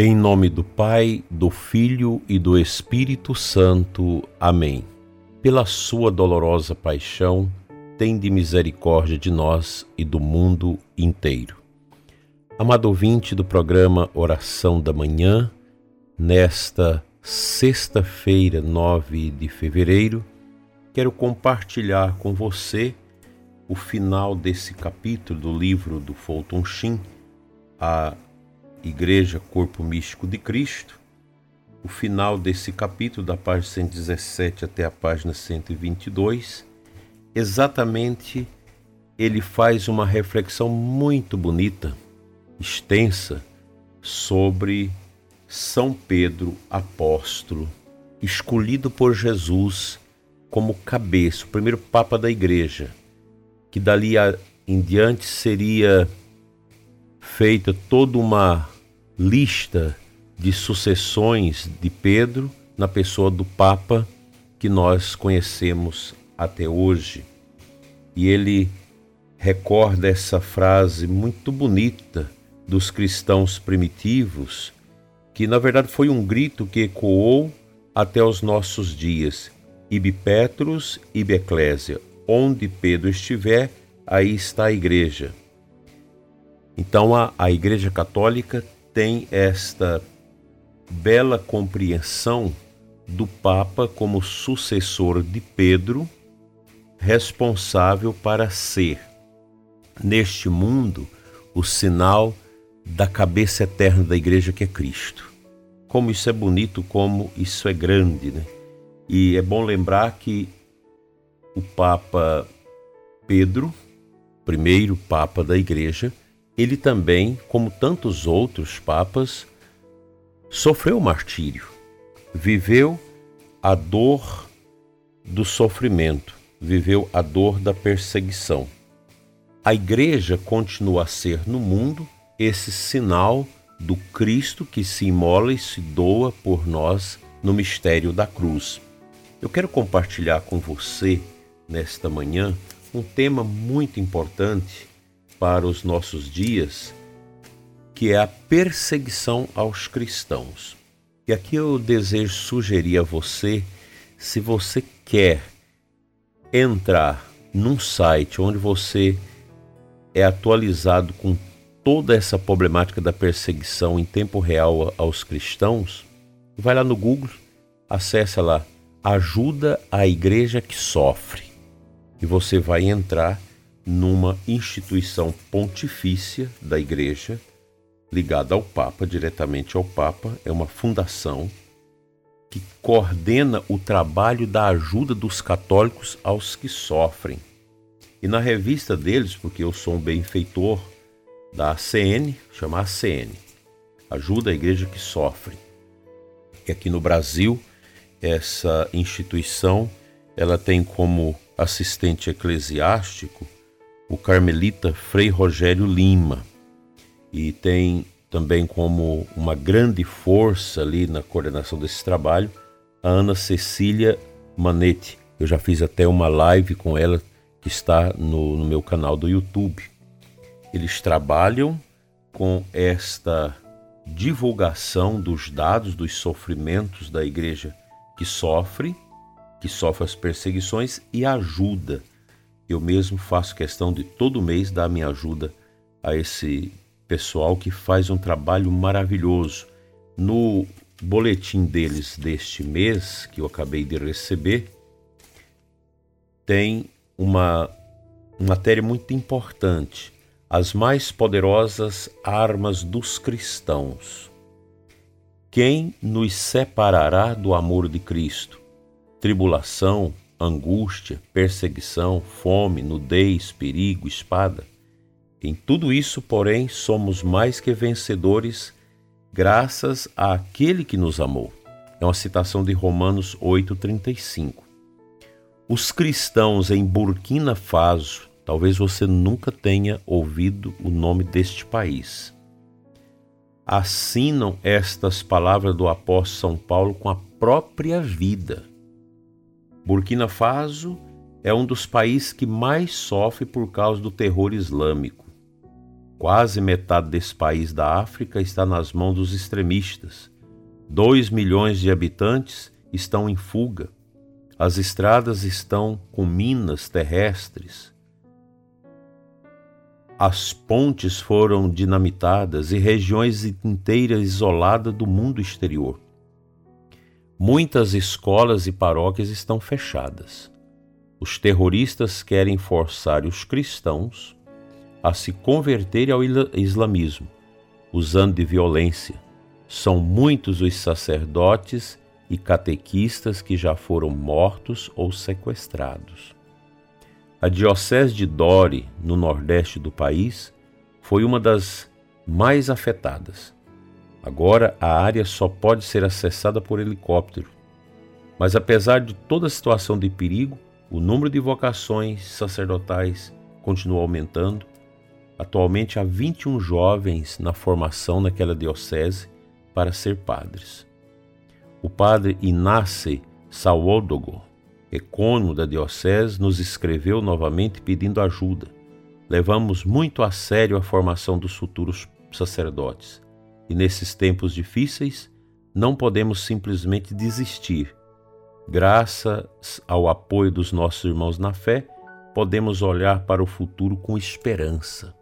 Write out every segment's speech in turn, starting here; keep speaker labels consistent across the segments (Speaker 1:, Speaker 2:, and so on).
Speaker 1: Em nome do Pai, do Filho e do Espírito Santo. Amém. Pela sua dolorosa paixão, tende misericórdia de nós e do mundo inteiro. Amado ouvinte do programa Oração da Manhã, nesta sexta-feira, 9 de fevereiro, quero compartilhar com você o final desse capítulo do livro do Fulton Sheen, a Igreja Corpo Místico de Cristo, o final desse capítulo, da página 117 até a página 122, exatamente ele faz uma reflexão muito bonita, extensa, sobre São Pedro apóstolo, escolhido por Jesus como cabeça, o primeiro Papa da Igreja, que dali em diante seria feita toda uma lista de sucessões de Pedro na pessoa do Papa que nós conhecemos até hoje. E ele recorda essa frase muito bonita dos cristãos primitivos, que na verdade foi um grito que ecoou até os nossos dias. Ibi Petrus, ibi Ecclesia. Onde Pedro estiver, aí está a igreja. Então a, a Igreja Católica tem esta bela compreensão do Papa como sucessor de Pedro, responsável para ser, neste mundo, o sinal da cabeça eterna da Igreja que é Cristo. Como isso é bonito, como isso é grande, né? E é bom lembrar que o Papa Pedro, primeiro Papa da Igreja, ele também, como tantos outros papas, sofreu martírio, viveu a dor do sofrimento, viveu a dor da perseguição. A igreja continua a ser no mundo esse sinal do Cristo que se imola e se doa por nós no mistério da cruz. Eu quero compartilhar com você nesta manhã um tema muito importante para os nossos dias, que é a perseguição aos cristãos. E aqui eu desejo sugerir a você, se você quer entrar num site onde você é atualizado com toda essa problemática da perseguição em tempo real aos cristãos, vai lá no Google, acessa lá Ajuda a Igreja que Sofre e você vai entrar numa instituição pontifícia da Igreja, ligada ao Papa, diretamente ao Papa, é uma fundação que coordena o trabalho da ajuda dos católicos aos que sofrem. E na revista deles, porque eu sou um benfeitor da ACN, chama ACN, Ajuda a Igreja que Sofre. E aqui no Brasil, essa instituição, ela tem como assistente eclesiástico o carmelita Frei Rogério Lima e tem também como uma grande força ali na coordenação desse trabalho a Ana Cecília Manetti. Eu já fiz até uma live com ela que está no, no meu canal do YouTube. Eles trabalham com esta divulgação dos dados dos sofrimentos da igreja que sofre, que sofre as perseguições e ajuda eu mesmo faço questão de todo mês dar minha ajuda a esse pessoal que faz um trabalho maravilhoso. No boletim deles deste mês, que eu acabei de receber, tem uma matéria muito importante: as mais poderosas armas dos cristãos. Quem nos separará do amor de Cristo? Tribulação, angústia, perseguição, fome, nudez, perigo, espada. Em tudo isso, porém, somos mais que vencedores graças àquele que nos amou. É uma citação de Romanos 8,35. Os cristãos em Burkina Faso, talvez você nunca tenha ouvido o nome deste país, assinam estas palavras do apóstolo São Paulo com a própria vida. Burkina Faso é um dos países que mais sofre por causa do terror islâmico. Quase metade desse país da África está nas mãos dos extremistas. Dois milhões de habitantes estão em fuga. As estradas estão com minas terrestres. As pontes foram dinamitadas e regiões inteiras isoladas do mundo exterior. Muitas escolas e paróquias estão fechadas. Os terroristas querem forçar os cristãos a se converterem ao islamismo, usando de violência. São muitos os sacerdotes e catequistas que já foram mortos ou sequestrados. A Diocese de Dori, no nordeste do país, foi uma das mais afetadas. Agora a área só pode ser acessada por helicóptero. Mas apesar de toda a situação de perigo, o número de vocações sacerdotais continua aumentando. Atualmente há 21 jovens na formação naquela diocese para ser padres. O padre Inácio Sawoldogo ecônomo da diocese, nos escreveu novamente pedindo ajuda. Levamos muito a sério a formação dos futuros sacerdotes e nesses tempos difíceis não podemos simplesmente desistir. Graças ao apoio dos nossos irmãos na fé, podemos olhar para o futuro com esperança.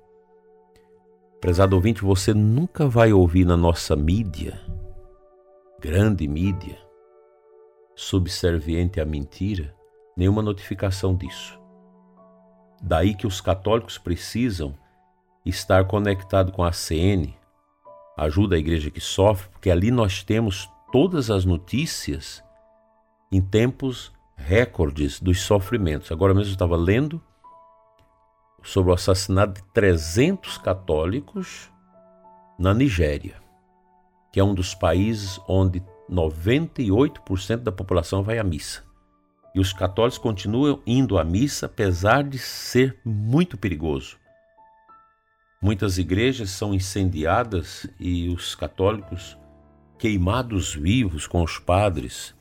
Speaker 1: Prezado ouvinte, você nunca vai ouvir na nossa mídia, grande mídia, subserviente à mentira, nenhuma notificação disso. Daí que os católicos precisam estar conectado com a CN, ajuda a igreja que sofre, porque ali nós temos todas as notícias em tempos recordes dos sofrimentos. Agora mesmo eu estava lendo sobre o assassinato de 300 católicos na Nigéria, que é um dos países onde 98% da população vai à missa. E os católicos continuam indo à missa, apesar de ser muito perigoso. Muitas igrejas são incendiadas e os católicos queimados vivos com os padres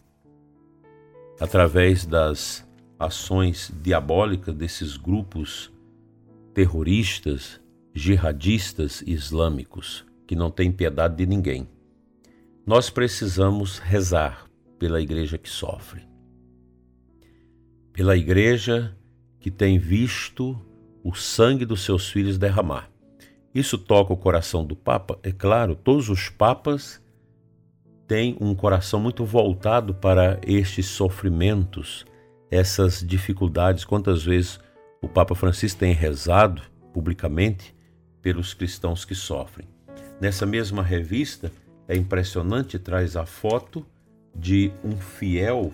Speaker 1: através das ações diabólicas desses grupos terroristas, jihadistas islâmicos que não têm piedade de ninguém. Nós precisamos rezar pela igreja que sofre, pela igreja que tem visto o sangue dos seus filhos derramar. Isso toca o coração do Papa? É claro, todos os papas têm um coração muito voltado para estes sofrimentos, essas dificuldades. Quantas vezes o Papa Francisco tem rezado publicamente pelos cristãos que sofrem. Nessa mesma revista, é impressionante, traz a foto de um fiel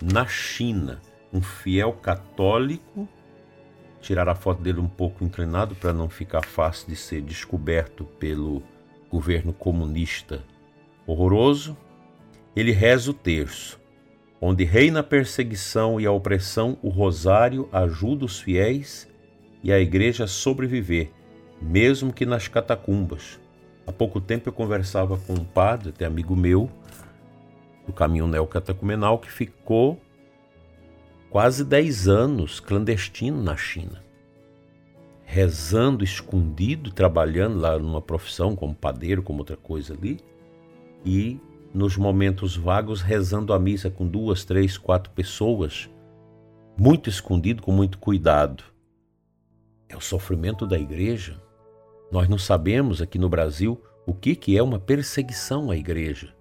Speaker 1: na China, um fiel católico. Tirar a foto dele um pouco inclinado para não ficar fácil de ser descoberto pelo governo comunista horroroso. Ele reza o terço, onde reina a perseguição e a opressão, o rosário ajuda os fiéis e a igreja a sobreviver, mesmo que nas catacumbas. Há pouco tempo eu conversava com um padre, até amigo meu, do caminho neocatecumenal, que ficou quase 10 anos clandestino na China, rezando escondido, trabalhando lá numa profissão como padeiro, como outra coisa ali, e nos momentos vagos rezando a missa com duas, três, quatro pessoas, muito escondido, com muito cuidado. É o sofrimento da igreja nós não sabemos aqui no Brasil o que, que é uma perseguição à igreja.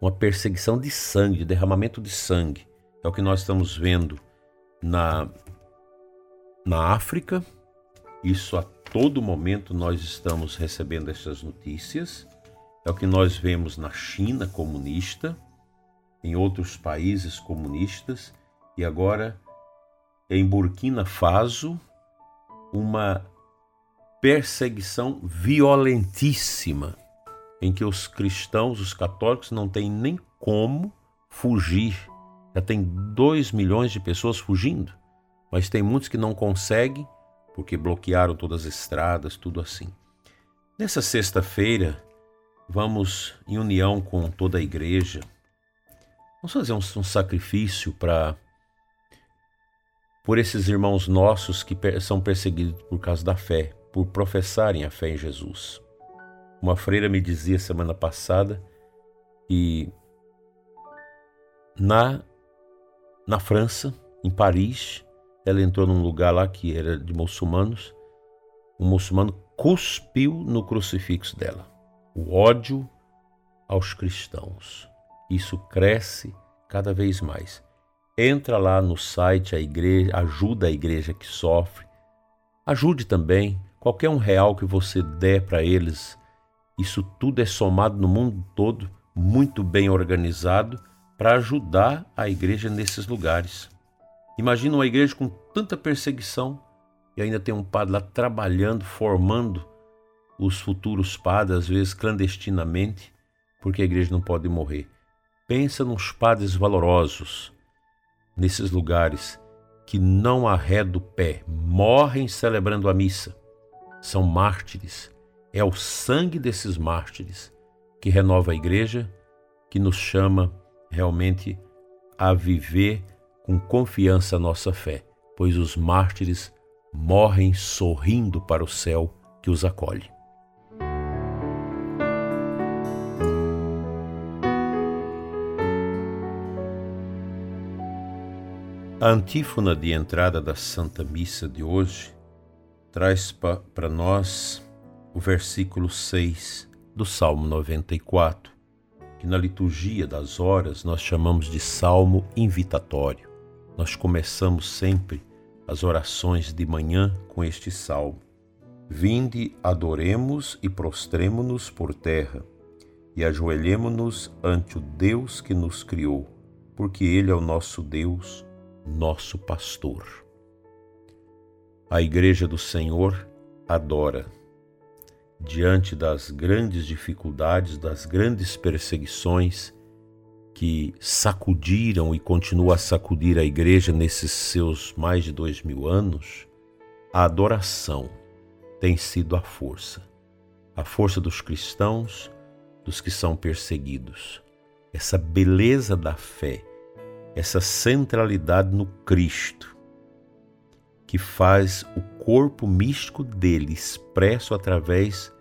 Speaker 1: Uma perseguição de sangue, de derramamento de sangue. É o que nós estamos vendo na, na África. Isso a todo momento nós estamos recebendo essas notícias. É o que nós vemos na China comunista, em outros países comunistas e agora em Burkina Faso, uma perseguição violentíssima, em que os cristãos, os católicos, não têm nem como fugir. Já tem dois milhões de pessoas fugindo, mas tem muitos que não conseguem porque bloquearam todas as estradas, tudo assim. Nessa sexta-feira, vamos, em união com toda a igreja, vamos fazer um, um sacrifício para por esses irmãos nossos que são perseguidos por causa da fé, por professarem a fé em Jesus. Uma freira me dizia semana passada que na, na França, em Paris, ela entrou num lugar lá que era de muçulmanos. Um muçulmano cuspiu no crucifixo dela. O ódio aos cristãos. Isso cresce cada vez mais. Entra lá no site a igreja, ajuda a igreja que sofre. Ajude também qualquer um real que você der para eles. Isso tudo é somado no mundo todo, muito bem organizado para ajudar a igreja nesses lugares. Imagina uma igreja com tanta perseguição e ainda tem um padre lá trabalhando, formando os futuros padres, às vezes clandestinamente, porque a igreja não pode morrer. Pensa nos padres valorosos nesses lugares que não arredam o pé, morrem celebrando a missa. São mártires. É o sangue desses mártires que renova a igreja, que nos chama realmente a viver com confiança a nossa fé, pois os mártires morrem sorrindo para o céu que os acolhe. A antífona de entrada da Santa Missa de hoje traz para nós o versículo 6 do Salmo 94, que na liturgia das horas nós chamamos de salmo invitatório. Nós começamos sempre as orações de manhã com este salmo. Vinde, adoremos e prostremo-nos por terra, e ajoelhemo-nos ante o Deus que nos criou, porque Ele é o nosso Deus nosso pastor. A Igreja do Senhor adora. Diante das grandes dificuldades, das grandes perseguições que sacudiram e continuam a sacudir a Igreja nesses seus mais de dois mil anos, a adoração tem sido a força. A força dos cristãos, dos que são perseguidos. Essa beleza da fé essa centralidade no Cristo, que faz o corpo místico dele expresso através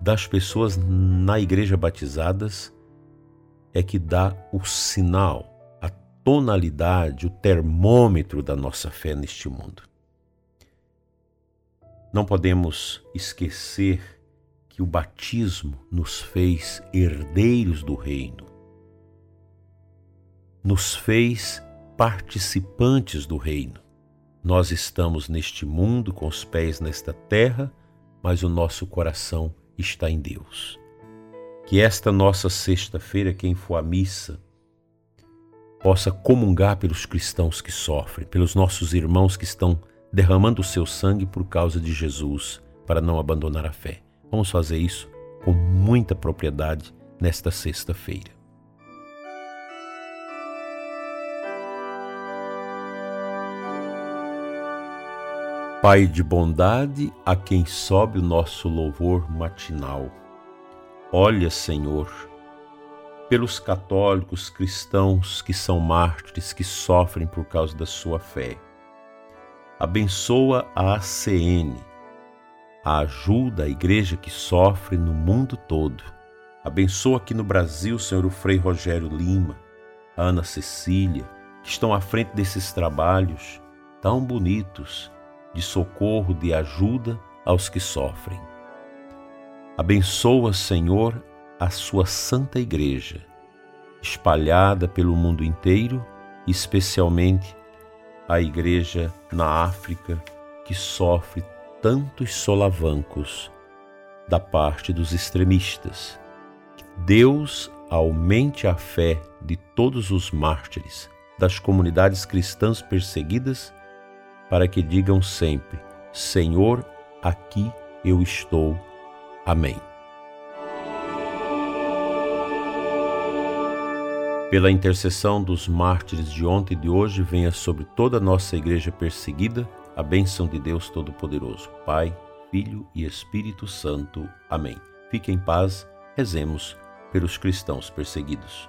Speaker 1: das pessoas na igreja batizadas, é que dá o sinal, a tonalidade, o termômetro da nossa fé neste mundo. Não podemos esquecer que o batismo nos fez herdeiros do reino nos fez participantes do reino. Nós estamos neste mundo com os pés nesta terra, mas o nosso coração está em Deus. Que esta nossa sexta-feira, quem for à missa, possa comungar pelos cristãos que sofrem, pelos nossos irmãos que estão derramando o seu sangue por causa de Jesus, para não abandonar a fé. Vamos fazer isso com muita propriedade nesta sexta-feira. Pai de bondade, a quem sobe o nosso louvor matinal. Olha, Senhor, pelos católicos cristãos que são mártires, que sofrem por causa da sua fé. Abençoa a ACN, a ajuda a igreja que sofre no mundo todo. Abençoa aqui no Brasil, Senhor, o Frei Rogério Lima, a Ana Cecília, que estão à frente desses trabalhos tão bonitos de socorro, de ajuda aos que sofrem. Abençoa, Senhor, a sua santa igreja, espalhada pelo mundo inteiro, especialmente a igreja na África, que sofre tantos solavancos da parte dos extremistas. Que Deus aumente a fé de todos os mártires das comunidades cristãs perseguidas para que digam sempre: Senhor, aqui eu estou. Amém. Pela intercessão dos mártires de ontem e de hoje, venha sobre toda a nossa igreja perseguida a bênção de Deus Todo-Poderoso, Pai, Filho e Espírito Santo. Amém. Fique em paz, rezemos pelos cristãos perseguidos.